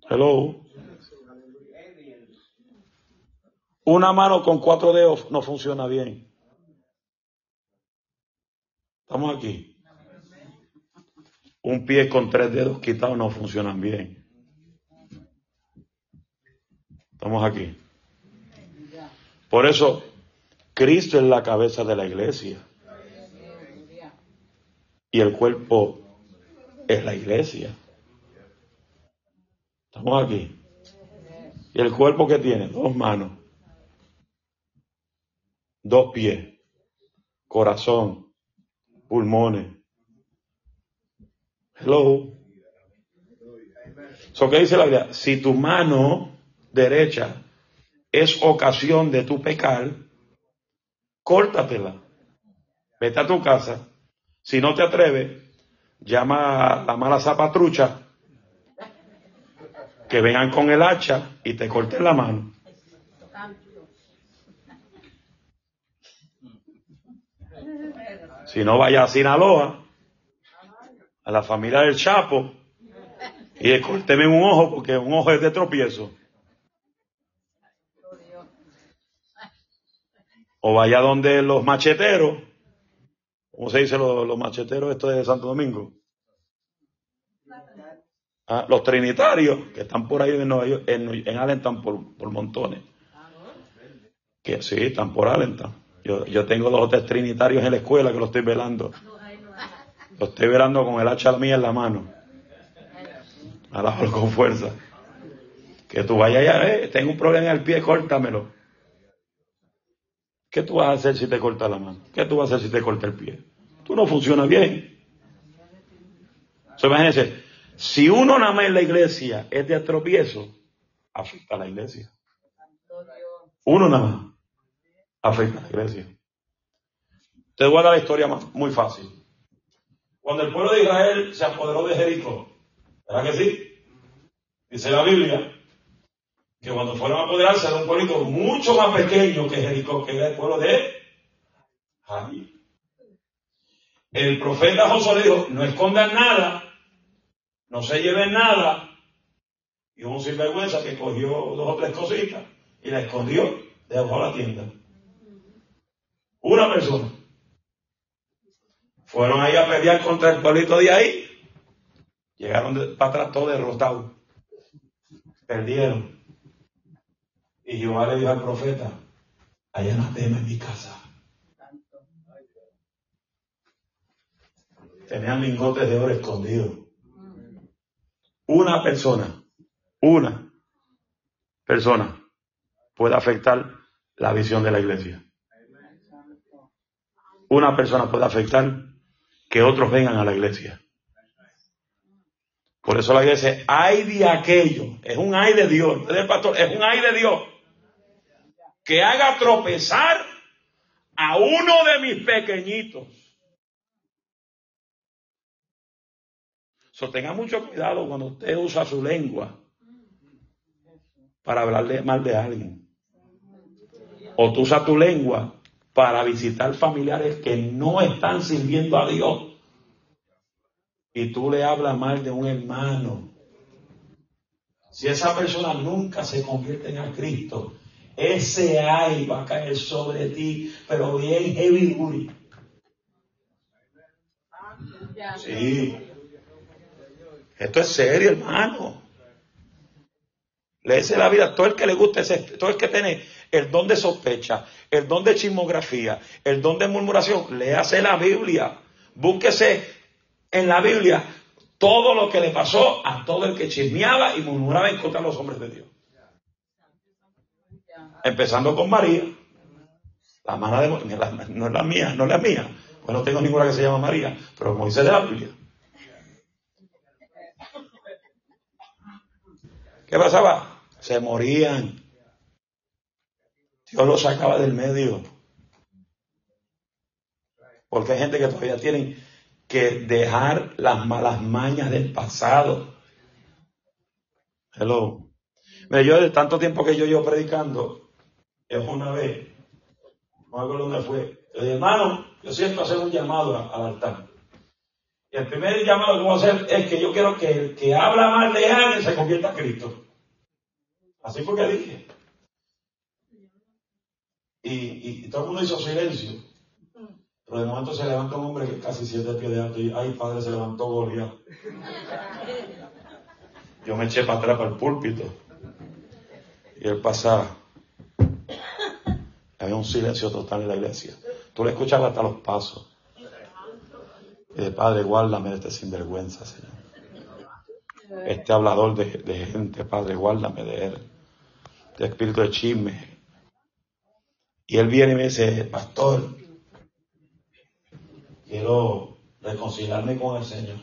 Hello. Una mano con cuatro dedos no funciona bien. Estamos aquí. Un pie con tres dedos quitados no funcionan bien. Estamos aquí. Por eso, Cristo es la cabeza de la iglesia. Y el cuerpo es la iglesia. Estamos aquí. Y el cuerpo que tiene dos manos, dos pies, corazón, pulmones. Hello. So, ¿qué dice la Biblia? Si tu mano derecha es ocasión de tu pecar, córtatela. Vete a tu casa. Si no te atreves, llama a la mala zapatrucha que vengan con el hacha y te corten la mano. Si no, vaya a Sinaloa, a la familia del Chapo, y corteme un ojo porque un ojo es de tropiezo. O vaya donde los macheteros, ¿cómo se dice los, los macheteros estos de Santo Domingo? Ah, los trinitarios que están por ahí en, Nueva York, en, por, por montones. Que sí, están por Allentown. Yo, yo tengo dos o tres trinitarios en la escuela que lo estoy velando. Lo estoy velando con el hacha mía en la mano. Alábalo con fuerza. Que tú vayas allá, eh, tengo un problema en el pie, córtamelo. ¿Qué tú vas a hacer si te corta la mano? ¿Qué tú vas a hacer si te corta el pie? Tú no funciona bien. So, imagínense, si uno nada más en la iglesia es de tropiezo, afecta a la iglesia. Uno nada más afecta a la iglesia. Te voy a dar la historia muy fácil. Cuando el pueblo de Israel se apoderó de Jericó, ¿verdad que sí? Dice la Biblia que cuando fueron a apoderarse de un pueblito mucho más pequeño que Jericó, que era el pueblo de Jair. El profeta José le dijo, no escondan nada, no se lleven nada. Y un sinvergüenza que cogió dos o tres cositas y la escondió debajo de la tienda. Una persona. Fueron ahí a pelear contra el pueblito de ahí. Llegaron para atrás todos derrotados. Perdieron. Y Jehová le dijo al profeta, allá no en mi casa. Tenían lingotes de oro escondidos. Una persona, una persona puede afectar la visión de la iglesia. Una persona puede afectar que otros vengan a la iglesia. Por eso la iglesia, hay de aquello, es un ay de Dios, pastor, es un ay de Dios que haga tropezar a uno de mis pequeñitos. So, tenga mucho cuidado cuando usted usa su lengua para hablarle mal de alguien. O tú usas tu lengua para visitar familiares que no están sirviendo a Dios. Y tú le hablas mal de un hermano. Si esa persona nunca se convierte en Cristo, ese ay va a caer sobre ti, pero bien heavy Sí. Esto es serio, hermano. Léese la vida. Todo el que le guste, todo el que tiene el don de sospecha, el don de chismografía, el don de murmuración, léase la Biblia. Búsquese en la Biblia todo lo que le pasó a todo el que chismeaba y murmuraba en contra de los hombres de Dios. Empezando con María, la hermana de no es la mía, no es la mía. Pues no tengo ninguna que se llama María, pero Moisés de la Biblia. ¿Qué pasaba? Se morían. Dios los sacaba del medio. Porque hay gente que todavía tienen que dejar las malas mañas del pasado. Hello. Mira, yo de tanto tiempo que yo llevo predicando, es una vez, no me acuerdo dónde fue, le dije, hermano, yo siento hacer un llamado al altar. Y el primer llamado que voy a hacer es que yo quiero que el que habla mal de alguien se convierta a Cristo. Así fue que dije. Y, y, todo el mundo hizo silencio. Pero de momento se levanta un hombre que casi siete pies de alto y, ay, padre, se levantó Goliat. Yo me eché para atrás para el púlpito. Y él pasaba. Había un silencio total en la iglesia. Tú le escuchabas hasta los pasos. Y de Padre, guárdame de este sinvergüenza, Señor. Este hablador de, gente, Padre, guárdame de él. De espíritu de chisme. Y él viene y me dice, pastor, quiero reconciliarme con el Señor.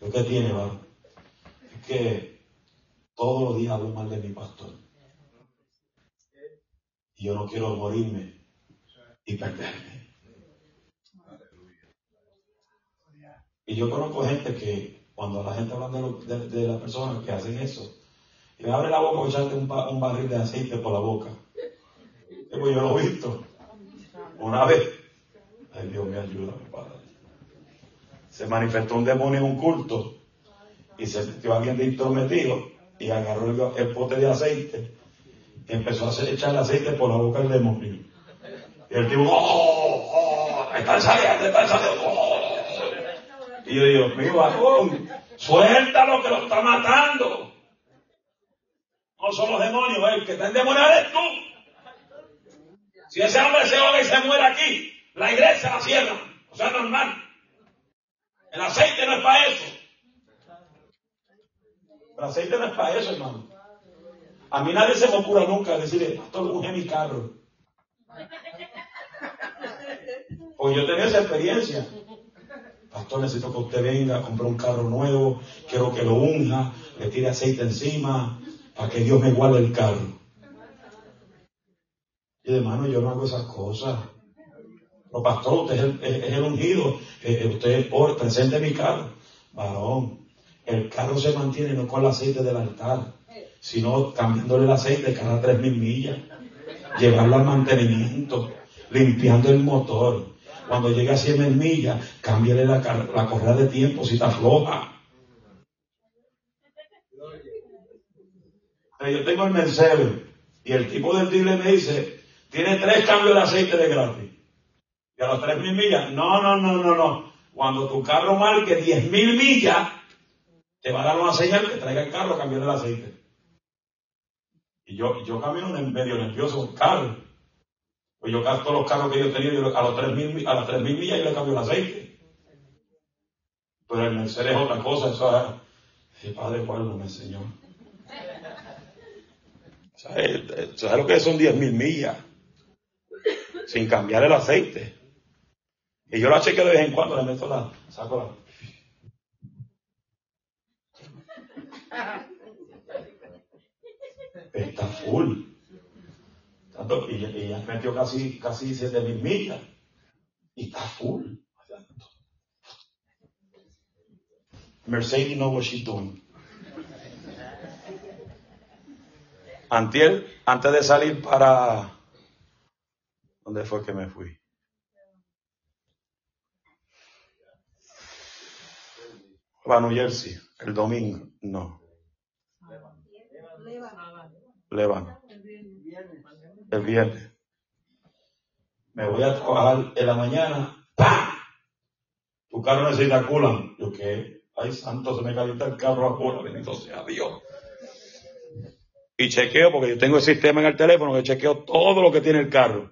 ¿Lo que tiene, va? Es que todos los días hablo mal de mi pastor. Y yo no quiero morirme y perderme. Y yo conozco gente que cuando la gente habla de, de, las personas que hacen eso, y me abre la boca y echarte un, un barril de aceite por la boca. Pues yo lo he visto. Una vez. Ay, Dios me ayuda, mi padre. Se manifestó un demonio en un culto y se metió alguien de intrometido y agarró el, pote de aceite empezó a echar el aceite por la boca del demonio. Y el tipo, ¡oh! oh ¡Están saliendo, están saliendo! Oh". Y yo digo, mi varón, suéltalo que lo está matando. No son los demonios, el que está endemoniado es tú. Si ese hombre se ahoga y se muere aquí, la iglesia la cierra. O sea, normal. El aceite no es para eso. El aceite no es para eso, hermano. A mí nadie se me ocurre nunca decirle, pastor, un mi carro. Porque yo tenía esa experiencia. Pastor, necesito que usted venga a comprar un carro nuevo, quiero que lo unja, le tire aceite encima, para que Dios me guarde el carro. Y hermano, yo no hago esas cosas. Pero pastor, usted es el, ungido. Eh, eh, usted por, presente mi carro. Varón, el carro se mantiene no con el aceite del altar, sino cambiándole el aceite cada tres mil millas. Llevarlo al mantenimiento, limpiando el motor. Cuando llegue a 100 mil millas, cámbiale la, correa de tiempo si está floja. Yo tengo el Mercedes y el tipo del dealer me dice, tiene tres cambios de aceite de gratis. Y a los tres mil millas, no, no, no, no, no. Cuando tu carro marque diez mil millas, te va a dar una señal que traiga el carro a cambiar el aceite. Y yo, yo camino medio nervioso un carro. Pues yo todos los carros que yo tenía, yo, a, los tres mil, a las tres mil millas yo le cambio el aceite. Pero el Mercedes es otra cosa, eso es, Padre cuál me enseñó. ¿Sabes lo que son diez mil millas? Sin cambiar el aceite. Y yo la chequeo de vez en cuando, le meto la, saco la. Está full. Tanto, y, ya metió casi, casi 7 mil millas. Y está full. Mercedes knows what she's doing. Antiel, antes de salir para... ¿Dónde fue que me fui? Para New Jersey, el domingo, no. Levano. El viernes. Me voy a trabajar en la mañana. ¡Pam! Tu carro necesita culan. Yo qué. Ay, santo, se me calienta el carro a culan. Bendito sea Dios. Y chequeo, porque yo tengo el sistema en el teléfono que chequeo todo lo que tiene el carro.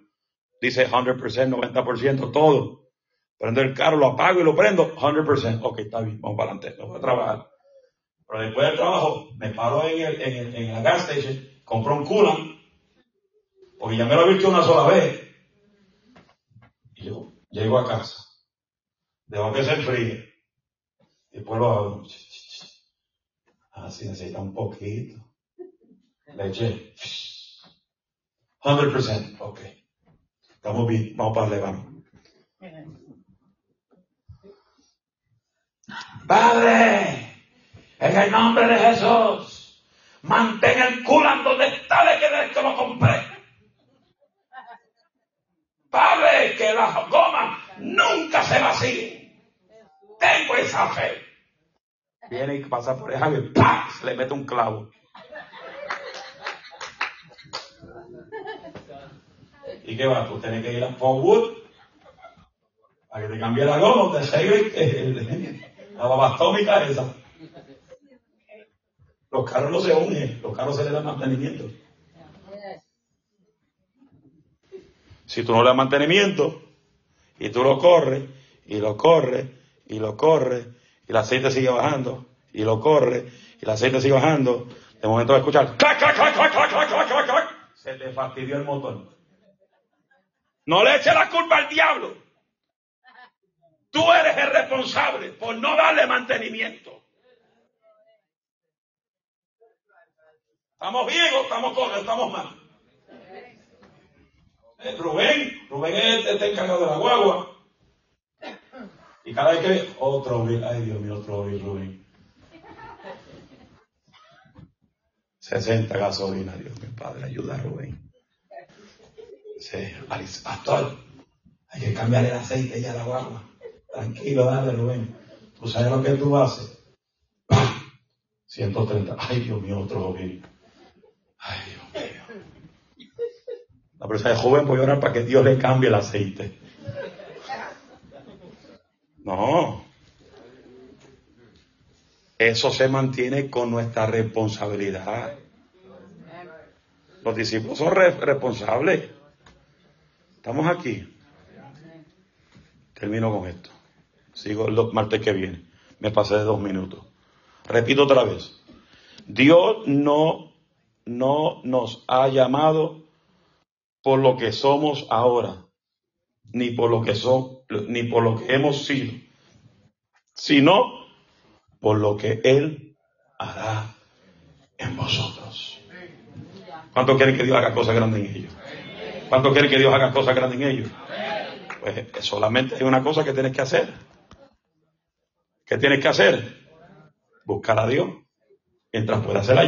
Dice 100%, 90%, todo. Prendo el carro, lo apago y lo prendo, 100%. Ok, está bien, vamos para adelante, no voy a trabajar. Pero después del trabajo, me paro en, el, en, el, en la gas station, compro un coolant, porque ya me lo he visto una sola vez. Y yo llego a casa, dejo que se enfríe, después lo hago. Así ah, necesita un poquito. Le eché. 100%, ok. Estamos bien, vamos para el Padre, en el nombre de Jesús, mantén el culan donde está de que, que lo compré. Padre, que las gomas nunca se vacíen. Tengo esa fe. Viene y pasa por el y ¡pam! le mete un clavo. ¿Y qué va? Tú tienes que ir a Forward para que te cambie la goma, te sirve la babastómica esa. Los carros no se unen, los carros se le dan mantenimiento. Si tú no le das mantenimiento y tú lo corres y lo corres y lo corres y el aceite sigue bajando y lo corres y el aceite sigue bajando, de momento a escuchar ¡clac, clac, clac, clac, clac, clac, clac, clac! Se le fastidió el motor. No le eche la culpa al diablo. Tú eres el responsable por no darle mantenimiento. ¿Estamos bien o estamos todos, estamos mal? Eh, Rubén, Rubén está encargado de la guagua. Y cada vez que otro, ay Dios mío, otro Rubén. 60 gasolina, Dios mi Padre, ayuda a Rubén. Sí, pastor, hay que cambiar el aceite ya a la guagua. Tranquilo, dale, Rubén. ¿Tú sabes lo que tú haces? ¡Pam! 130. Ay, Dios mío, otro joven. Ay, Dios mío. La persona es joven voy a orar para que Dios le cambie el aceite. No. Eso se mantiene con nuestra responsabilidad. Los discípulos son responsables. Estamos aquí. Termino con esto. Sigo el martes que viene. Me pasé de dos minutos. Repito otra vez. Dios no, no nos ha llamado por lo que somos ahora, ni por lo que son, ni por lo que hemos sido, sino por lo que Él hará en vosotros. ¿Cuánto quieren que Dios haga cosas grandes en ellos? ¿Cuánto quiere que Dios haga cosas grandes en ellos? Pues solamente hay una cosa que tienes que hacer. ¿Qué tienes que hacer? Buscar a Dios mientras puedas hacer la